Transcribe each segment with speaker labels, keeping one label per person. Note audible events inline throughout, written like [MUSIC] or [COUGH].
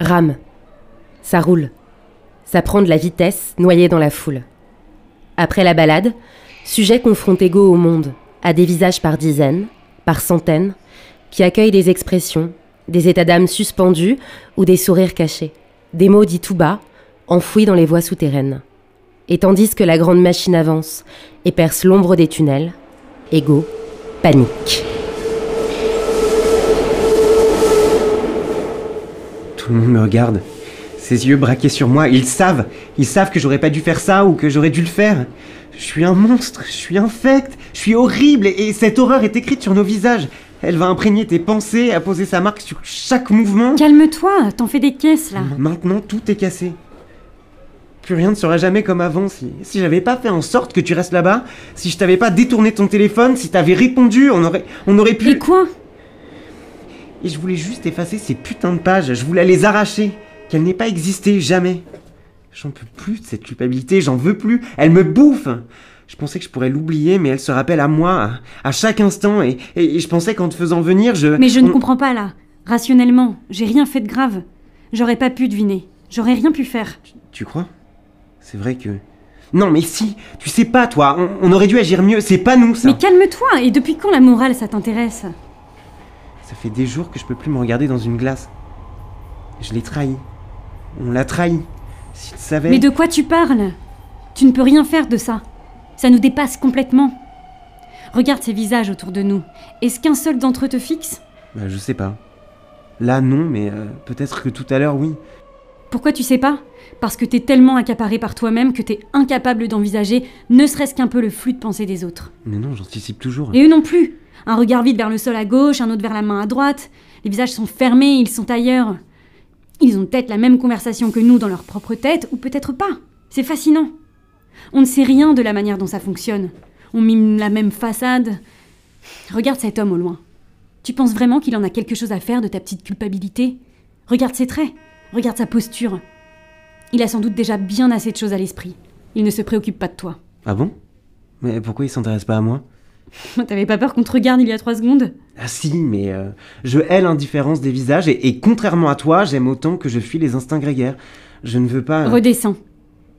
Speaker 1: Rame. Ça roule. Ça prend de la vitesse, noyé dans la foule. Après la balade, sujet confronte égaux au monde, à des visages par dizaines, par centaines, qui accueillent des expressions, des états d'âme suspendus ou des sourires cachés, des mots dits tout bas, enfouis dans les voies souterraines. Et tandis que la grande machine avance et perce l'ombre des tunnels, égaux, panique.
Speaker 2: Tout le monde me regarde. Ses yeux braqués sur moi, ils savent. Ils savent que j'aurais pas dû faire ça ou que j'aurais dû le faire. Je suis un monstre, je suis infect, je suis horrible et, et cette horreur est écrite sur nos visages. Elle va imprégner tes pensées, à poser sa marque sur chaque mouvement.
Speaker 3: Calme-toi, t'en fais des caisses là.
Speaker 2: Maintenant, tout est cassé. Plus rien ne sera jamais comme avant si, si j'avais pas fait en sorte que tu restes là-bas, si je t'avais pas détourné ton téléphone, si t'avais répondu, on aurait, on aurait pu.
Speaker 3: Et quoi?
Speaker 2: Et je voulais juste effacer ces putains de pages, je voulais les arracher, qu'elles n'aient pas existé, jamais. J'en peux plus de cette culpabilité, j'en veux plus, elle me bouffe Je pensais que je pourrais l'oublier, mais elle se rappelle à moi, à, à chaque instant, et, et- et je pensais qu'en te faisant venir, je...
Speaker 3: Mais je ne comprends pas là. Rationnellement, j'ai rien fait de grave. J'aurais pas pu deviner. J'aurais rien pu faire.
Speaker 2: Tu crois? C'est vrai que... Non mais si, tu sais pas toi, on, on aurait dû agir mieux, c'est pas nous ça.
Speaker 3: Mais calme-toi. Et depuis quand la morale ça t'intéresse?
Speaker 2: Ça fait des jours que je peux plus me regarder dans une glace. Je l'ai trahi. On l'a trahi. Si tu savais...
Speaker 3: Mais de quoi tu parles? Tu ne peux rien faire de ça. Ça nous dépasse complètement. Regarde ces visages autour de nous. Est-ce qu'un seul d'entre eux te fixe?
Speaker 2: Bah, je sais pas. Là non, mais euh, peut-être que tout à l'heure oui.
Speaker 3: Pourquoi tu sais pas? Parce que t'es tellement accaparé par toi-même que t'es incapable d'envisager ne serait-ce qu'un peu le flux de pensée des autres.
Speaker 2: Mais non, j'anticipe toujours.
Speaker 3: Et eux non plus. Un regard vide vers le sol à gauche, un autre vers la main à droite. Les visages sont fermés, ils sont ailleurs. Ils ont peut-être la même conversation que nous dans leur propre tête, ou peut-être pas. C'est fascinant. On ne sait rien de la manière dont ça fonctionne. On mime la même façade. Regarde cet homme au loin. Tu penses vraiment qu'il en a quelque chose à faire de ta petite culpabilité? Regarde ses traits. Regarde sa posture. Il a sans doute déjà bien assez de choses à l'esprit. Il ne se préoccupe pas de toi.
Speaker 2: Ah bon? Mais pourquoi il s'intéresse pas à moi? [LAUGHS]
Speaker 3: T'avais pas peur qu'on te regarde il y a trois secondes?
Speaker 2: Ah si, mais euh, je hais l'indifférence des visages et, et contrairement à toi, j'aime autant que je fuis les instincts grégaires. Je ne veux pas...
Speaker 3: Redescends.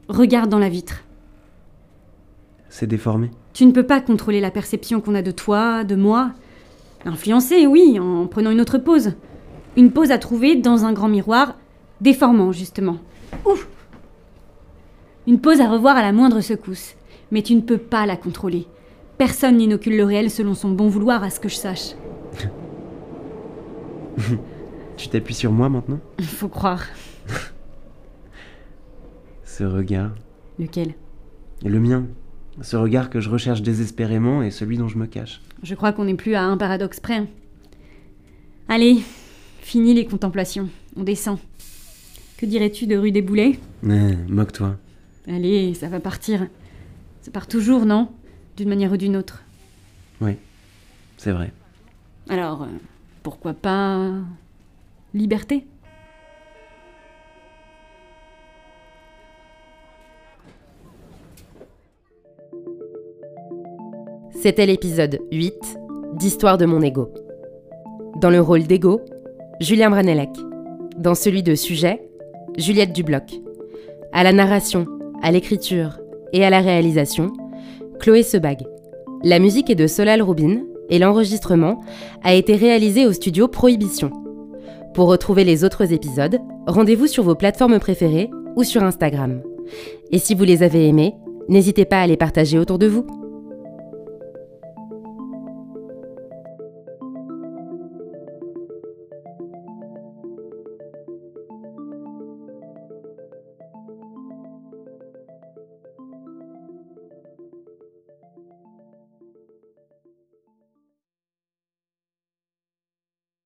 Speaker 3: Regarde dans la vitre.
Speaker 2: C'est déformé.
Speaker 3: Tu ne peux pas contrôler la perception qu'on a de toi, de moi. Influencer, oui, en prenant une autre pose. Une pose à trouver dans un grand miroir, déformant, justement. Ouf Une pose à revoir à la moindre secousse. Mais tu ne peux pas la contrôler. Personne n'inocule le réel selon son bon vouloir, à ce que je sache. [LAUGHS]
Speaker 2: Tu t'appuies sur moi maintenant? [LAUGHS]
Speaker 3: Faut croire. [LAUGHS]
Speaker 2: Ce regard.
Speaker 3: Lequel?
Speaker 2: Le mien. Ce regard que je recherche désespérément et celui dont je me cache.
Speaker 3: Je crois qu'on n'est plus à un paradoxe près. Allez, fini les contemplations. On descend. Que dirais-tu de rue des Boulets?
Speaker 2: Eh, Moque-toi.
Speaker 3: Allez, ça va partir. Ça part toujours, non? D'une manière ou d'une autre.
Speaker 2: Oui, c'est vrai.
Speaker 3: Alors, euh, pourquoi pas... Liberté?
Speaker 1: C'était l'épisode 8 d'Histoire de mon ego. Dans le rôle d'ego, Julien Branellec. Dans celui de sujet, Juliette Dubloc. À la narration, à l'écriture et à la réalisation, Chloé Sebag. La musique est de Solal Rubin et l'enregistrement a été réalisé au studio Prohibition. Pour retrouver les autres épisodes, rendez-vous sur vos plateformes préférées ou sur Instagram. Et si vous les avez aimés, n'hésitez pas à les partager autour de vous.